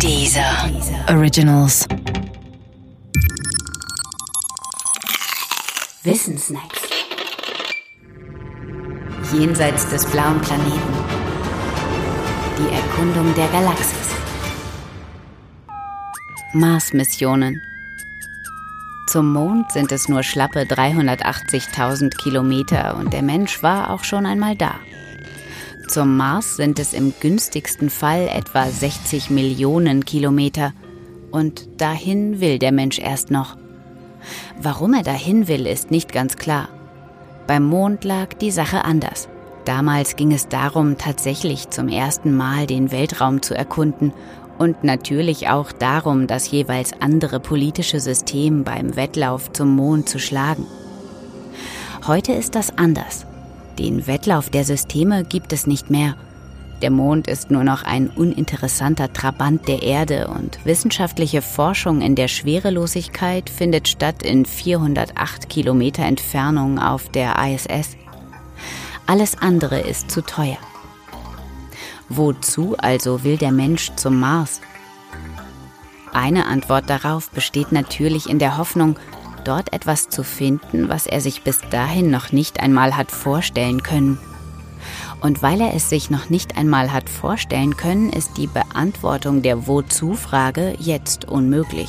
Dieser Originals. Wissensnacks. Jenseits des blauen Planeten. Die Erkundung der Galaxis. Mars-Missionen. Zum Mond sind es nur schlappe 380.000 Kilometer und der Mensch war auch schon einmal da. Zum Mars sind es im günstigsten Fall etwa 60 Millionen Kilometer. Und dahin will der Mensch erst noch. Warum er dahin will, ist nicht ganz klar. Beim Mond lag die Sache anders. Damals ging es darum, tatsächlich zum ersten Mal den Weltraum zu erkunden und natürlich auch darum, das jeweils andere politische System beim Wettlauf zum Mond zu schlagen. Heute ist das anders. Den Wettlauf der Systeme gibt es nicht mehr. Der Mond ist nur noch ein uninteressanter Trabant der Erde und wissenschaftliche Forschung in der Schwerelosigkeit findet statt in 408 Kilometer Entfernung auf der ISS. Alles andere ist zu teuer. Wozu also will der Mensch zum Mars? Eine Antwort darauf besteht natürlich in der Hoffnung, dort etwas zu finden, was er sich bis dahin noch nicht einmal hat vorstellen können. Und weil er es sich noch nicht einmal hat vorstellen können, ist die Beantwortung der Wozu-Frage jetzt unmöglich.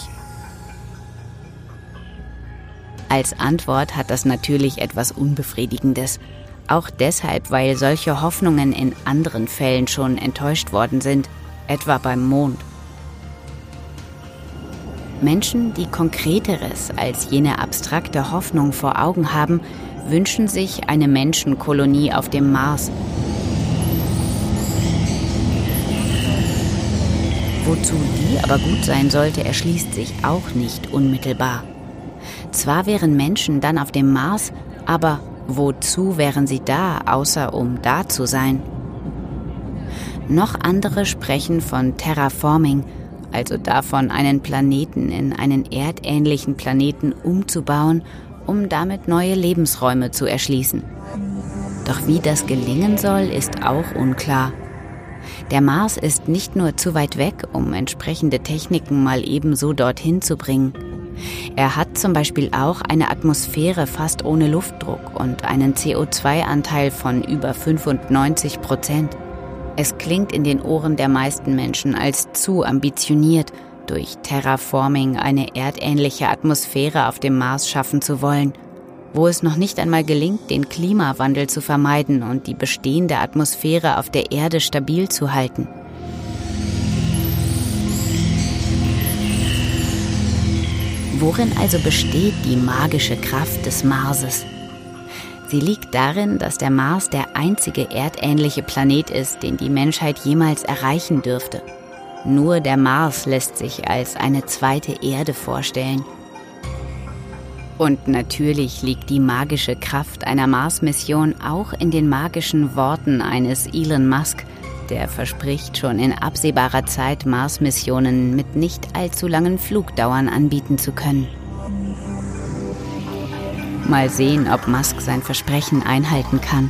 Als Antwort hat das natürlich etwas Unbefriedigendes. Auch deshalb, weil solche Hoffnungen in anderen Fällen schon enttäuscht worden sind, etwa beim Mond. Menschen, die Konkreteres als jene abstrakte Hoffnung vor Augen haben, wünschen sich eine Menschenkolonie auf dem Mars. Wozu die aber gut sein sollte, erschließt sich auch nicht unmittelbar. Zwar wären Menschen dann auf dem Mars, aber wozu wären sie da, außer um da zu sein? Noch andere sprechen von Terraforming, also davon, einen Planeten in einen erdähnlichen Planeten umzubauen, um damit neue Lebensräume zu erschließen. Doch wie das gelingen soll, ist auch unklar. Der Mars ist nicht nur zu weit weg, um entsprechende Techniken mal ebenso dorthin zu bringen. Er hat zum Beispiel auch eine Atmosphäre fast ohne Luftdruck und einen CO2-Anteil von über 95 Prozent. Es klingt in den Ohren der meisten Menschen als zu ambitioniert, durch Terraforming eine erdähnliche Atmosphäre auf dem Mars schaffen zu wollen, wo es noch nicht einmal gelingt, den Klimawandel zu vermeiden und die bestehende Atmosphäre auf der Erde stabil zu halten. Worin also besteht die magische Kraft des Marses? Sie liegt darin, dass der Mars der einzige erdähnliche Planet ist, den die Menschheit jemals erreichen dürfte. Nur der Mars lässt sich als eine zweite Erde vorstellen. Und natürlich liegt die magische Kraft einer Mars-Mission auch in den magischen Worten eines Elon Musk, der verspricht, schon in absehbarer Zeit Mars-Missionen mit nicht allzu langen Flugdauern anbieten zu können. Mal sehen, ob Musk sein Versprechen einhalten kann.